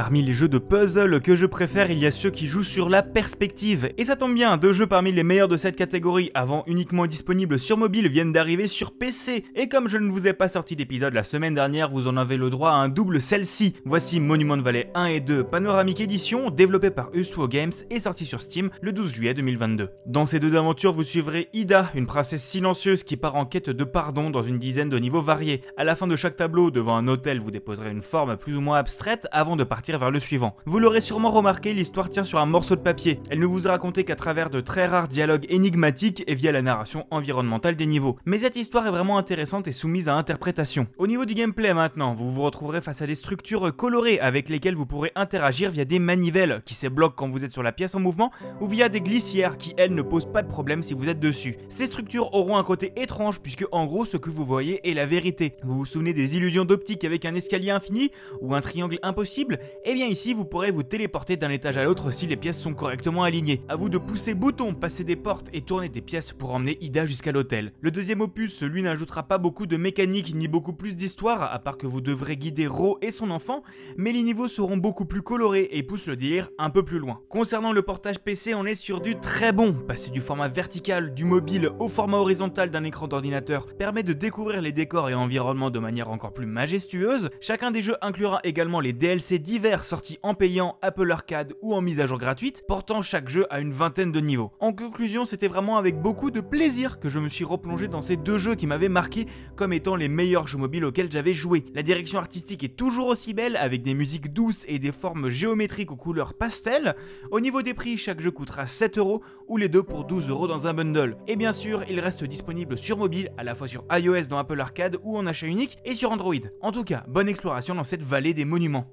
Parmi les jeux de puzzle que je préfère, il y a ceux qui jouent sur la perspective. Et ça tombe bien, deux jeux parmi les meilleurs de cette catégorie, avant uniquement disponibles sur mobile, viennent d'arriver sur PC. Et comme je ne vous ai pas sorti d'épisode la semaine dernière, vous en avez le droit à un double celle-ci. Voici Monument Valley 1 et 2 Panoramic Edition, développé par Ustwo Games et sorti sur Steam le 12 juillet 2022. Dans ces deux aventures, vous suivrez Ida, une princesse silencieuse qui part en quête de pardon dans une dizaine de niveaux variés. À la fin de chaque tableau, devant un hôtel, vous déposerez une forme plus ou moins abstraite avant de partir vers le suivant. Vous l'aurez sûrement remarqué, l'histoire tient sur un morceau de papier. Elle ne vous est racontée qu'à travers de très rares dialogues énigmatiques et via la narration environnementale des niveaux. Mais cette histoire est vraiment intéressante et soumise à interprétation. Au niveau du gameplay maintenant, vous vous retrouverez face à des structures colorées avec lesquelles vous pourrez interagir via des manivelles qui se bloquent quand vous êtes sur la pièce en mouvement ou via des glissières qui elles ne posent pas de problème si vous êtes dessus. Ces structures auront un côté étrange puisque en gros ce que vous voyez est la vérité. Vous vous souvenez des illusions d'optique avec un escalier infini ou un triangle impossible Eh bien ici vous pourrez vous téléporter d'un étage à l'autre si les pièces sont correctement alignées. À vous de pousser bouton, passer des portes et tourner des pièces pour emmener Ida jusqu'à l'hôtel. Le deuxième opus, lui n'ajoutera pas beaucoup de mécanique ni beaucoup plus d'histoire, à part que vous devrez guider Ro et son enfant, mais les niveaux seront beaucoup plus colorés et poussent le délire un peu plus loin. Concernant le portage PC, on est sur du très bon. Passer du format vertical du mobile au format horizontal d'un écran d'ordinateur permet de découvrir les décors et environnements de manière encore plus majestueuse. Chacun des jeux inclura également les DLC divers sortis en payant, Apple Arcade ou en mise à jour gratuite, portant chaque jeu à une vingtaine de niveaux. En conclusion, c'était vraiment avec beaucoup de plaisir que je me suis replongé dans ces deux jeux qui m'avaient marqué comme étant les meilleurs jeux mobiles auxquels j'avais joué. La direction artistique est toujours aussi belle avec des musiques douces et des formes géométriques aux couleurs pastel. Au niveau des prix, chaque jeu coûtera 7 euros ou les deux pour 12 euros dans un bundle. Et bien sûr, il reste disponible sur mobile, à la fois sur iOS dans Apple Arcade ou en achat unique et sur Android. En tout cas, bonne exploration dans cette vallée des monuments.